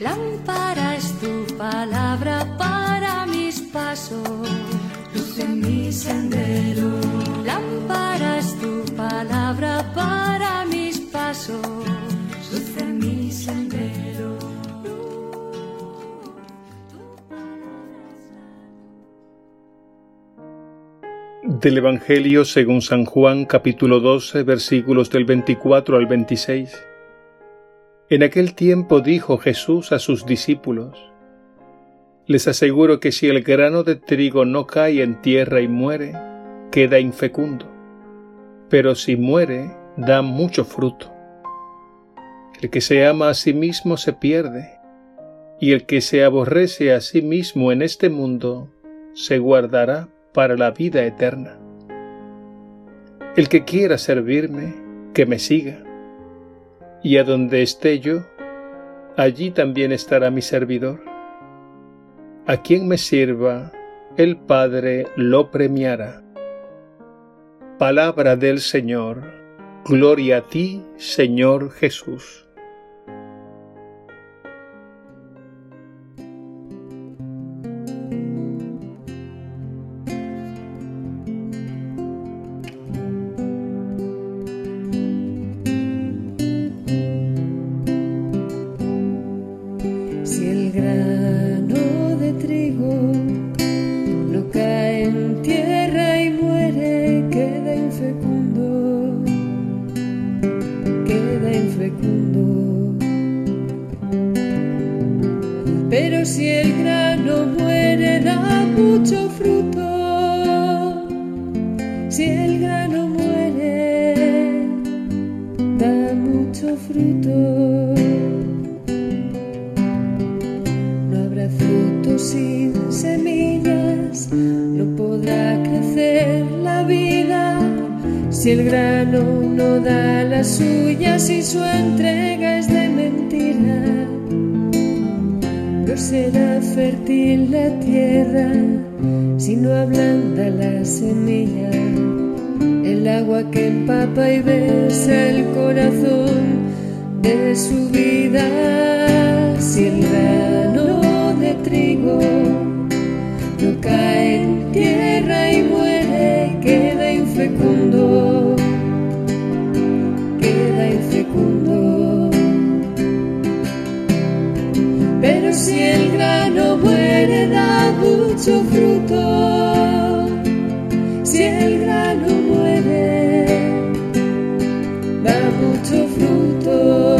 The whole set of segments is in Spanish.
Lámpara es tu palabra para mis pasos, luz en mi sendero. Lámpara es tu palabra para mis pasos, luz en mi sendero. Del Evangelio según San Juan capítulo 12 versículos del 24 al 26. En aquel tiempo dijo Jesús a sus discípulos, Les aseguro que si el grano de trigo no cae en tierra y muere, queda infecundo, pero si muere, da mucho fruto. El que se ama a sí mismo se pierde, y el que se aborrece a sí mismo en este mundo se guardará para la vida eterna. El que quiera servirme, que me siga y a donde esté yo, allí también estará mi servidor. A quien me sirva, el Padre lo premiará. Palabra del Señor, gloria a ti, Señor Jesús. Si el grano muere da mucho fruto. No habrá fruto sin semillas, no podrá crecer la vida. Si el grano no da las suyas y su entrega es de mentira será fértil la tierra si no ablanda la semilla. El agua que empapa y besa el corazón de su vida. Si el de trigo mucho fruto, si el grano muere da mucho fruto.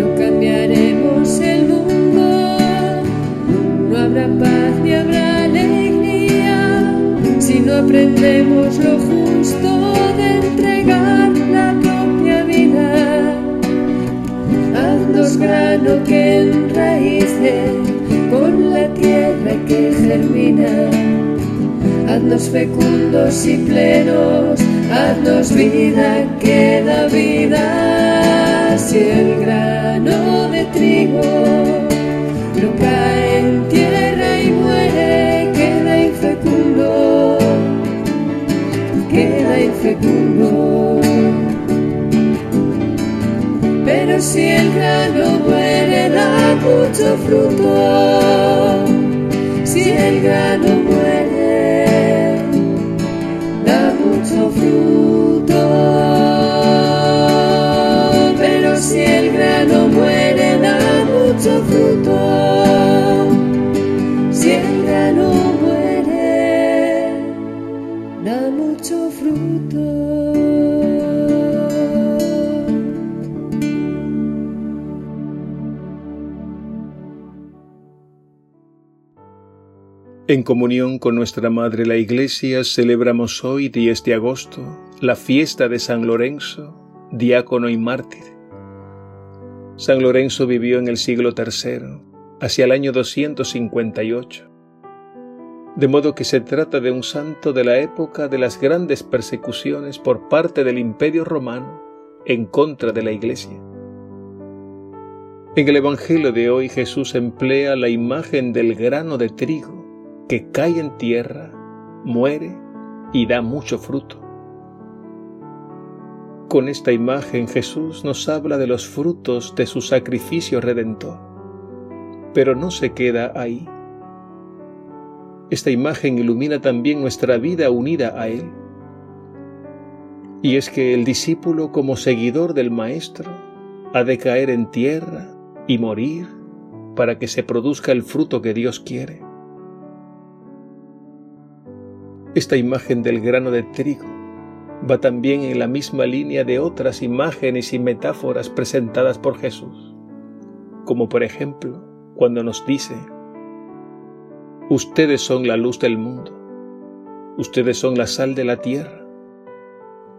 No cambiaremos el mundo, no habrá paz ni habrá alegría si no aprendemos lo justo de entregar la grano que que germina. Haznos fecundos y plenos, haznos vida que da vida. Si el grano de trigo no cae en tierra y muere, queda infecundo, queda infecundo. Pero si el grano muere da mucho fruto, el grano muere En comunión con nuestra Madre la Iglesia celebramos hoy, 10 de agosto, la fiesta de San Lorenzo, diácono y mártir. San Lorenzo vivió en el siglo III, hacia el año 258, de modo que se trata de un santo de la época de las grandes persecuciones por parte del Imperio romano en contra de la Iglesia. En el Evangelio de hoy Jesús emplea la imagen del grano de trigo que cae en tierra, muere y da mucho fruto. Con esta imagen Jesús nos habla de los frutos de su sacrificio redentor, pero no se queda ahí. Esta imagen ilumina también nuestra vida unida a Él. Y es que el discípulo como seguidor del Maestro ha de caer en tierra y morir para que se produzca el fruto que Dios quiere. Esta imagen del grano de trigo va también en la misma línea de otras imágenes y metáforas presentadas por Jesús, como por ejemplo cuando nos dice, Ustedes son la luz del mundo, ustedes son la sal de la tierra,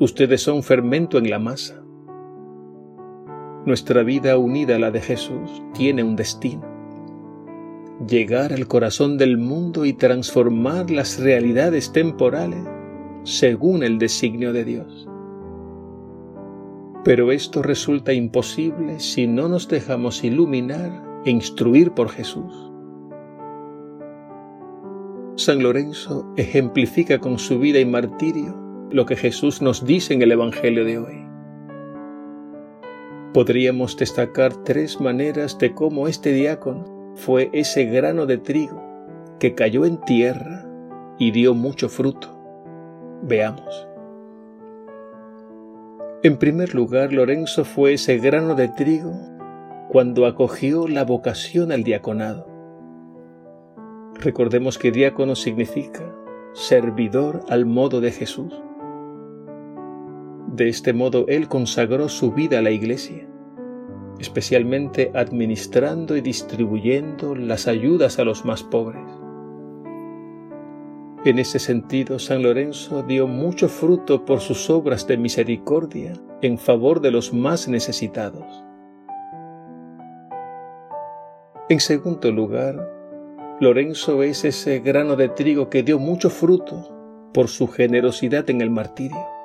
ustedes son fermento en la masa. Nuestra vida unida a la de Jesús tiene un destino, llegar al corazón del mundo y transformar las realidades temporales según el designio de Dios. Pero esto resulta imposible si no nos dejamos iluminar e instruir por Jesús. San Lorenzo ejemplifica con su vida y martirio lo que Jesús nos dice en el Evangelio de hoy. Podríamos destacar tres maneras de cómo este diácono fue ese grano de trigo que cayó en tierra y dio mucho fruto. Veamos. En primer lugar, Lorenzo fue ese grano de trigo cuando acogió la vocación al diaconado. Recordemos que diácono significa servidor al modo de Jesús. De este modo Él consagró su vida a la iglesia, especialmente administrando y distribuyendo las ayudas a los más pobres. En ese sentido, San Lorenzo dio mucho fruto por sus obras de misericordia en favor de los más necesitados. En segundo lugar, Lorenzo es ese grano de trigo que dio mucho fruto por su generosidad en el martirio.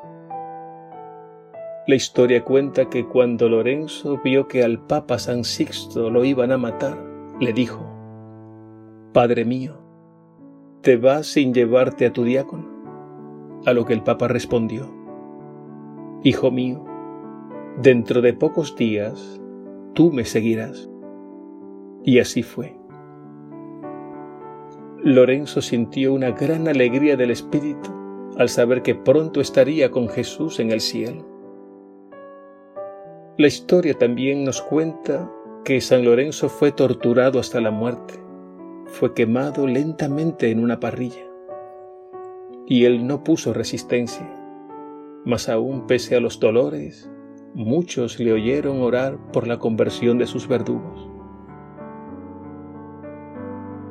La historia cuenta que cuando Lorenzo vio que al Papa San Sixto lo iban a matar, le dijo, Padre mío, ¿te vas sin llevarte a tu diácono? A lo que el Papa respondió, Hijo mío, dentro de pocos días tú me seguirás. Y así fue. Lorenzo sintió una gran alegría del espíritu al saber que pronto estaría con Jesús en el cielo. La historia también nos cuenta que San Lorenzo fue torturado hasta la muerte fue quemado lentamente en una parrilla. Y él no puso resistencia, mas aún pese a los dolores, muchos le oyeron orar por la conversión de sus verdugos.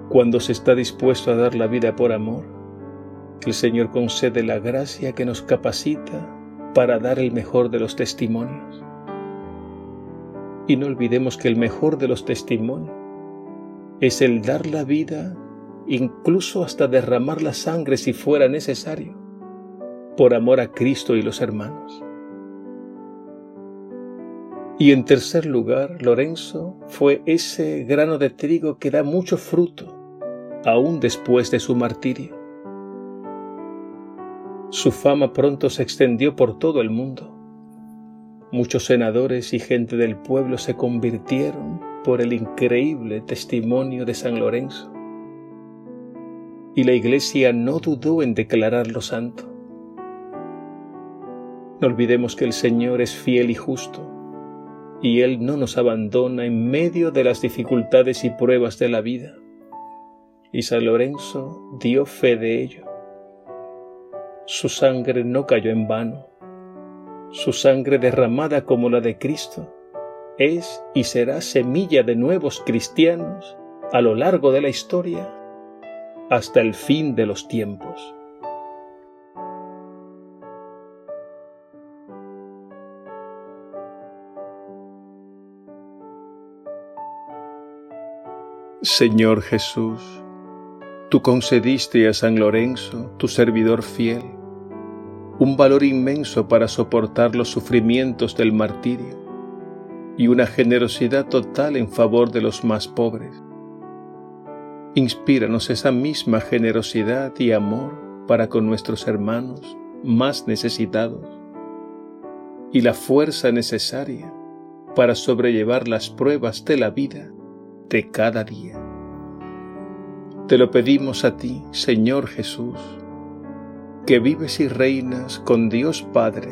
Cuando se está dispuesto a dar la vida por amor, el Señor concede la gracia que nos capacita para dar el mejor de los testimonios. Y no olvidemos que el mejor de los testimonios es el dar la vida, incluso hasta derramar la sangre si fuera necesario, por amor a Cristo y los hermanos. Y en tercer lugar, Lorenzo fue ese grano de trigo que da mucho fruto, aún después de su martirio. Su fama pronto se extendió por todo el mundo. Muchos senadores y gente del pueblo se convirtieron por el increíble testimonio de San Lorenzo. Y la Iglesia no dudó en declararlo santo. No olvidemos que el Señor es fiel y justo, y Él no nos abandona en medio de las dificultades y pruebas de la vida. Y San Lorenzo dio fe de ello. Su sangre no cayó en vano. Su sangre derramada como la de Cristo es y será semilla de nuevos cristianos a lo largo de la historia hasta el fin de los tiempos. Señor Jesús, tú concediste a San Lorenzo, tu servidor fiel, un valor inmenso para soportar los sufrimientos del martirio y una generosidad total en favor de los más pobres. Inspíranos esa misma generosidad y amor para con nuestros hermanos más necesitados y la fuerza necesaria para sobrellevar las pruebas de la vida de cada día. Te lo pedimos a ti, Señor Jesús, que vives y reinas con Dios Padre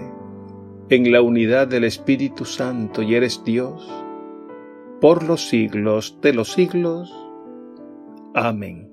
en la unidad del Espíritu Santo y eres Dios por los siglos de los siglos. Amén.